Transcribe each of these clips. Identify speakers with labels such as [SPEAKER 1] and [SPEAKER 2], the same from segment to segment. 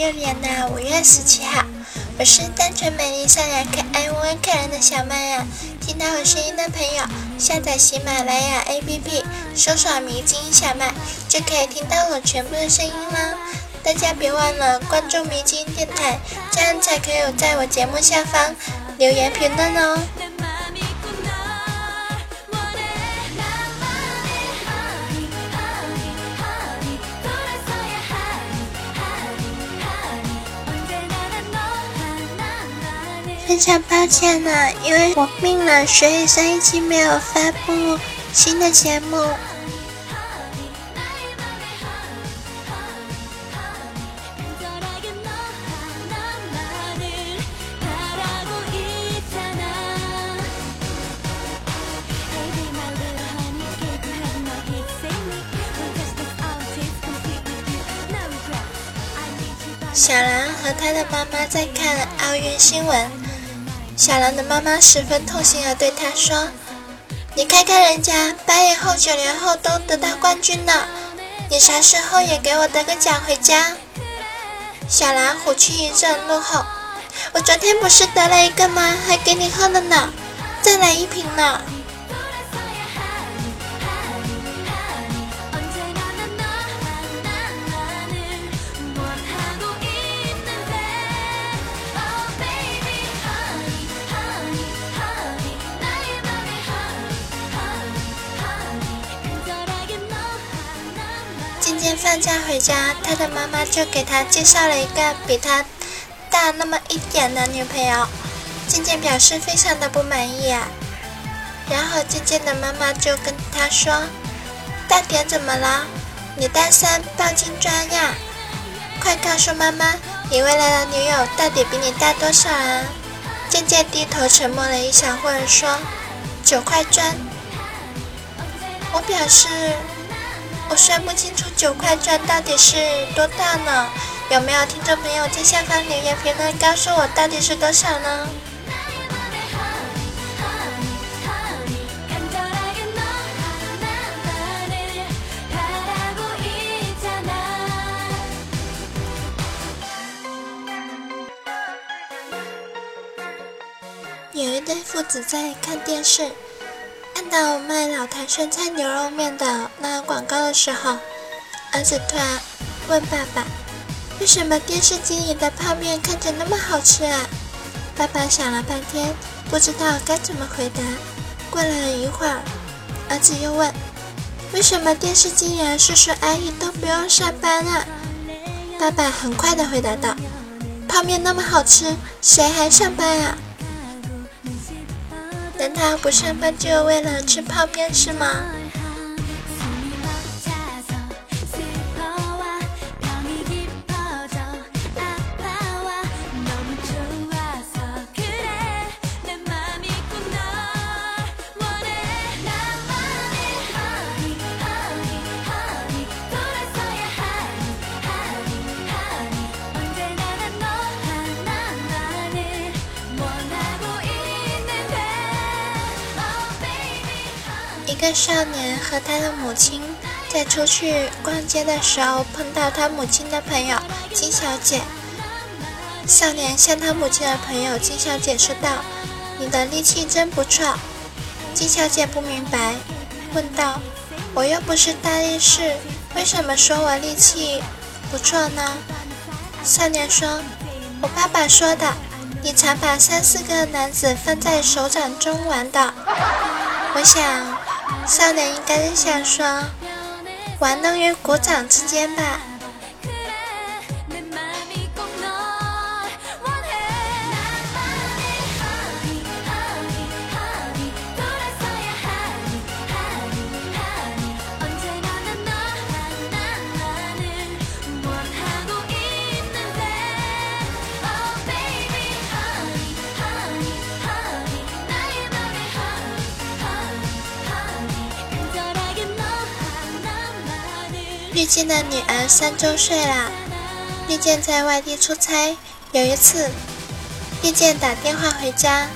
[SPEAKER 1] 六年的五月十七号，我是单纯、美丽、善良、可爱、温可人的小麦呀。听到我声音的朋友，下载喜马拉雅 APP，搜索“迷津小麦”，就可以听到我全部的声音啦。大家别忘了关注迷津电台，这样才可以在我节目下方留言评论哦。非常抱歉呢，因为我病了，所以上一期没有发布新的节目。小兰和她的妈妈在看奥运新闻。小兰的妈妈十分痛心地对她说：“你看看人家八零后、九零后都得到冠军了，你啥时候也给我得个奖回家？”小兰虎躯一震，怒吼：“我昨天不是得了一个吗？还给你喝了呢，再来一瓶呢！”放假回家，他的妈妈就给他介绍了一个比他大那么一点的女朋友。渐渐表示非常的不满意啊。然后渐渐的妈妈就跟他说：“大点怎么了？你大三抱金砖呀？快告诉妈妈，你未来的女友到底比你大多少啊？”渐渐低头沉默了一小会儿，说：“九块砖。”我表示。我算不清楚九块砖到底是多大呢？有没有听众朋友在下方留言评论告诉我到底是多少呢？有一对父子在看电视。到卖老坛酸菜牛肉面的那广告的时候，儿子突然问爸爸：“为什么电视机里的泡面看着那么好吃啊？”爸爸想了半天，不知道该怎么回答。过了一会儿，儿子又问：“为什么电视机里的叔叔阿姨都不用上班啊？”爸爸很快的回答道：“泡面那么好吃，谁还上班啊？”难道不上班就为了吃泡面是吗？个少年和他的母亲在出去逛街的时候碰到他母亲的朋友金小姐。少年向他母亲的朋友金小姐说道：“你的力气真不错。”金小姐不明白，问道：“我又不是大力士，为什么说我力气不错呢？”少年说：“我爸爸说的，你常把三四个男子放在手掌中玩的。”我想。少年应该是想说，玩弄于鼓掌之间吧。绿箭的女儿三周岁啦。绿箭在外地出差，有一次，绿箭打电话回家，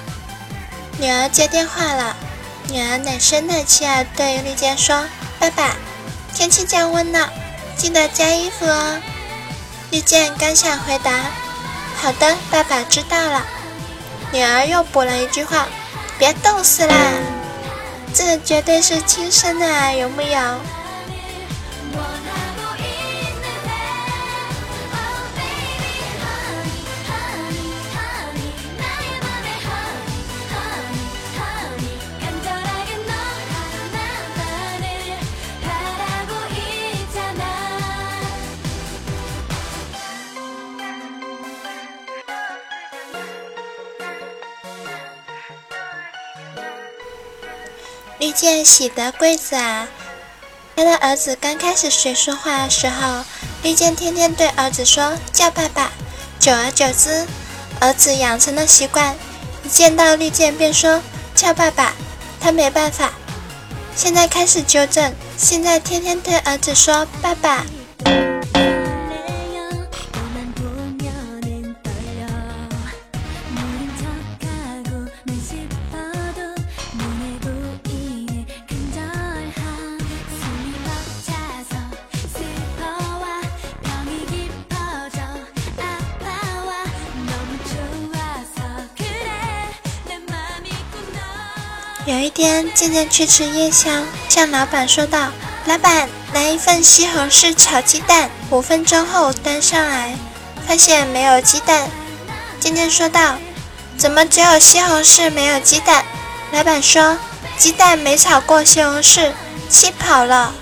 [SPEAKER 1] 女儿接电话了。女儿奶声奶气地对绿箭说：“爸爸，天气降温了，记得加衣服哦。”绿箭刚想回答：“好的，爸爸知道了。”女儿又补了一句话：“别冻死啦！”这绝对是亲生的，有木有？见喜得贵子啊！他的儿子刚开始学说话的时候，绿箭天天对儿子说叫爸爸，久而久之，儿子养成了习惯，一见到绿箭便说叫爸爸，他没办法，现在开始纠正，现在天天对儿子说爸爸。有一天，渐渐去吃夜宵，向老板说道：“老板，来一份西红柿炒鸡蛋。”五分钟后端上来，发现没有鸡蛋。渐渐说道：“怎么只有西红柿没有鸡蛋？”老板说：“鸡蛋没炒过西红柿，气跑了。”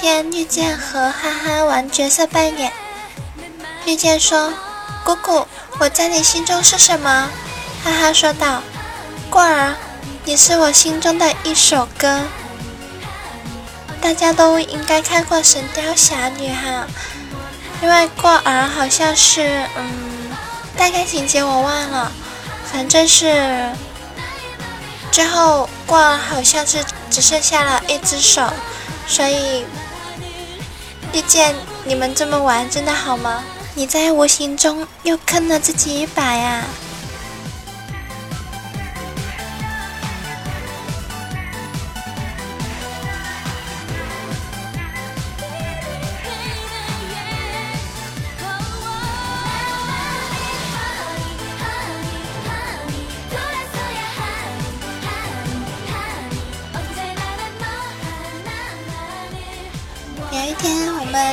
[SPEAKER 1] 天，绿箭和哈哈玩角色扮演。绿箭说：“姑姑，我在你心中是什么？”哈哈说道：“过儿，你是我心中的一首歌。”大家都应该看过《神雕侠侣》哈，因为过儿好像是……嗯，大概情节我忘了，反正是最后过儿好像是只剩下了一只手。所以，遇见你们这么玩，真的好吗？你在无形中又坑了自己一把呀！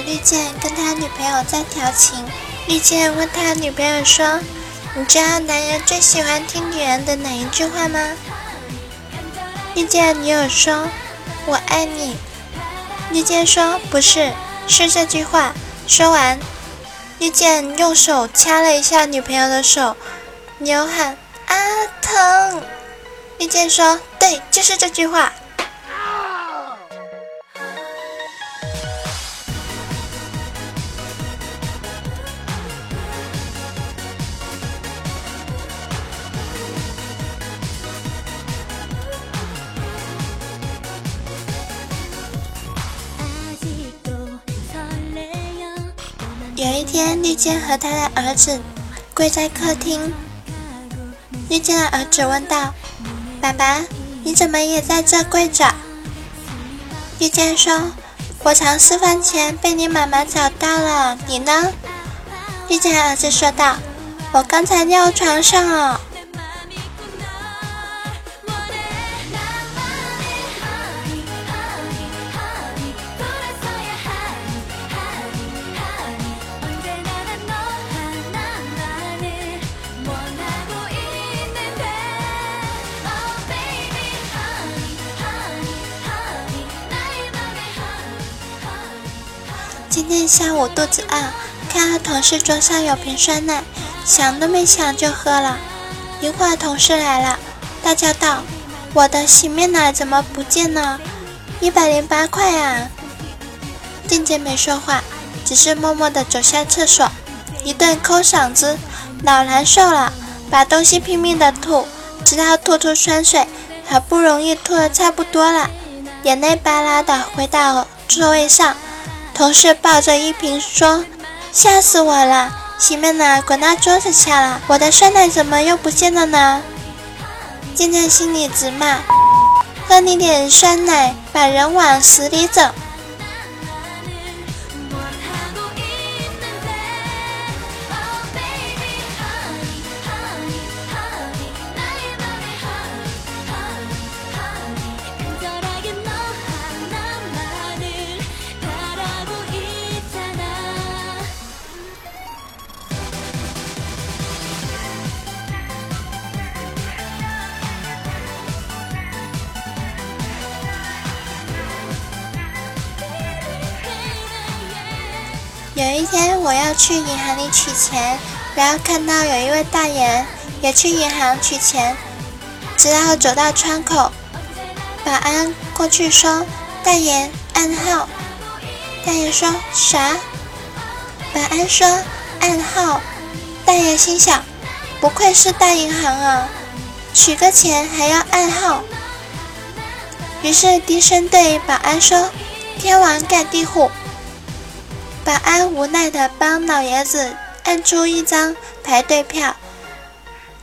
[SPEAKER 1] 我们绿箭跟他女朋友在调情。绿箭问他女朋友说：“你知道男人最喜欢听女人的哪一句话吗？”绿箭女友说：“我爱你。”绿箭说：“不是，是这句话。”说完，绿箭用手掐了一下女朋友的手，女友喊：“啊，疼！”绿箭说：“对，就是这句话。”天，绿箭和他的儿子跪在客厅。绿箭的儿子问道：“爸爸，你怎么也在这跪着？”绿箭说：“我藏私房钱被你妈妈找到了，你呢？”绿箭儿子说道：“我刚才尿床上了。”今天下午肚子饿，看到同事桌上有瓶酸奶，想都没想就喝了。一会儿同事来了，大叫道：“我的洗面奶怎么不见了？一百零八块啊！”静静没说话，只是默默地走向厕所，一顿抠嗓子，老难受了，把东西拼命地吐，直到吐出酸水，好不容易吐得差不多了，眼泪巴拉的回到座位上，同事抱着一瓶说：“吓死我了，洗面奶？滚到桌子下了，我的酸奶怎么又不见了呢？”渐渐心里直骂：“喝你点酸奶，把人往死里整。”天，我要去银行里取钱，然后看到有一位大爷也去银行取钱，直到走到窗口，保安过去说：“大爷，暗号。”大爷说啥？保安说：“暗号。”大爷心想：“不愧是大银行啊，取个钱还要暗号。”于是低声对保安说：“天王盖地虎。”保安无奈地帮老爷子按出一张排队票，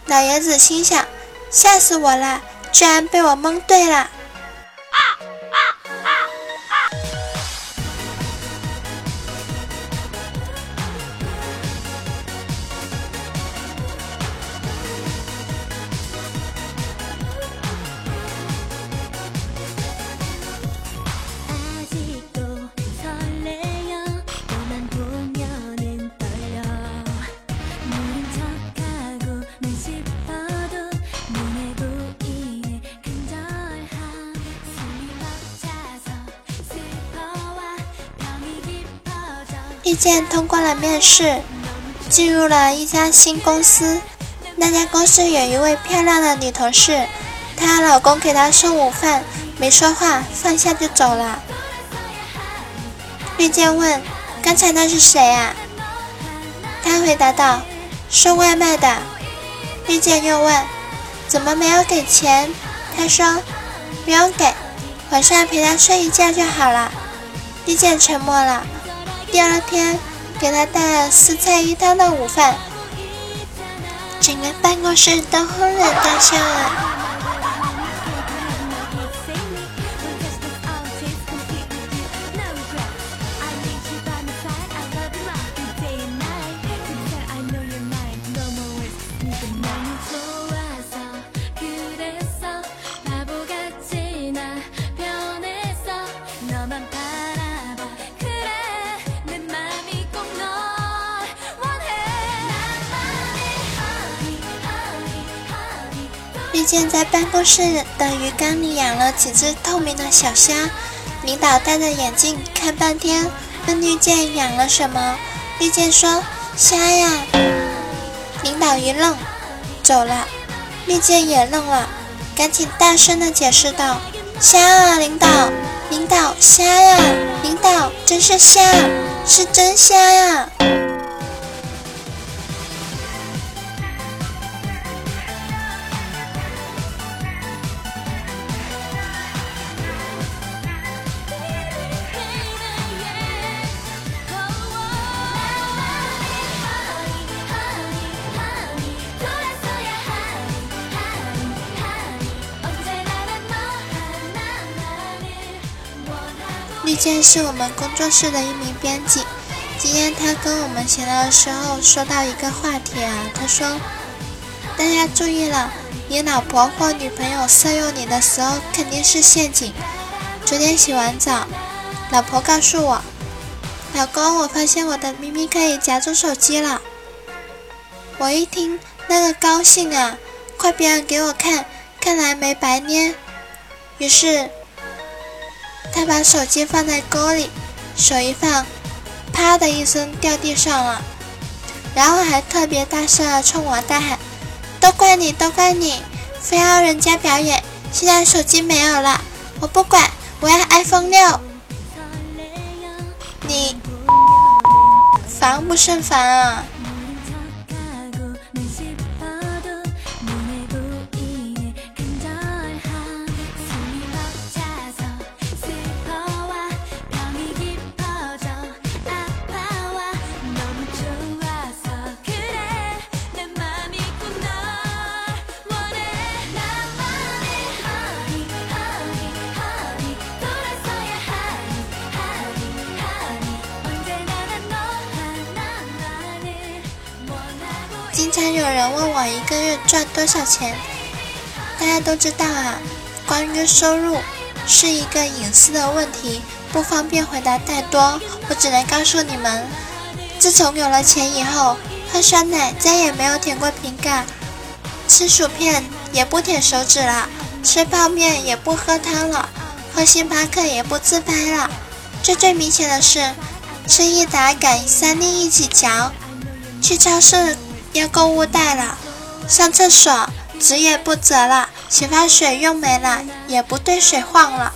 [SPEAKER 1] 老爷子心想：吓死我了，居然被我蒙对了。遇见通过了面试，进入了一家新公司。那家公司有一位漂亮的女同事，她老公给她送午饭，没说话，放下就走了。遇见问：“刚才那是谁啊？”他回答道：“送外卖的。”遇见又问：“怎么没有给钱？”他说：“不用给，晚上陪他睡一觉就好了。”遇见沉默了。第二天，给他带了四菜一汤的午饭，整个办公室都哄然大笑了。丽健在办公室的鱼缸里养了几只透明的小虾，领导戴着眼镜看半天，问绿箭养了什么？绿箭说：“虾呀。”领导一愣，走了。绿箭也愣了，赶紧大声的解释道：“虾啊，领导，领导，虾呀，领导，真是虾，是真虾呀。”丽健是我们工作室的一名编辑。今天他跟我们闲聊的时候说到一个话题啊，他说：“大家注意了，你老婆或女朋友色诱你的时候肯定是陷阱。”昨天洗完澡，老婆告诉我：“老公，我发现我的咪咪可以夹住手机了。”我一听那个高兴啊，快别人给我看，看来没白捏。于是。他把手机放在沟里，手一放，啪的一声掉地上了，然后还特别大声的冲我大喊：“都怪你，都怪你，非要人家表演，现在手机没有了，我不管，我要 iPhone 六。”你。烦不胜烦啊！有人问我一个月赚多少钱，大家都知道啊。关于收入是一个隐私的问题，不方便回答太多。我只能告诉你们，自从有了钱以后，喝酸奶再也没有舔过瓶盖，吃薯片也不舔手指了，吃泡面也不喝汤了，喝星巴克也不自拍了。最最明显的是，吃益达敢三粒一起嚼，去超市。要购物袋了，上厕所纸也不折了，洗发水用没了也不兑水晃了。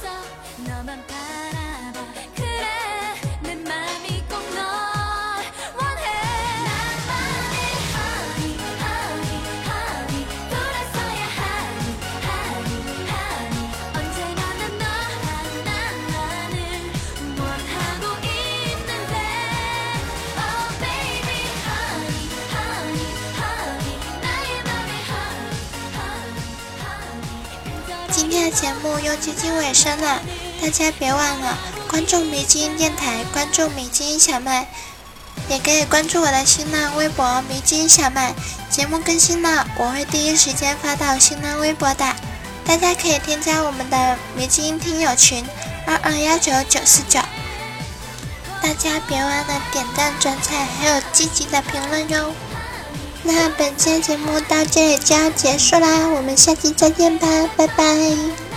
[SPEAKER 1] 节目又接近尾声了，大家别忘了关注迷之音电台，关注迷之音小麦，也可以关注我的新浪微博迷之音小麦。节目更新了，我会第一时间发到新浪微博的，大家可以添加我们的迷之音听友群二二幺九九四九。大家别忘了点赞、转采，还有积极的评论哟。那本期节目到这里就要结束啦，我们下期再见吧，拜拜。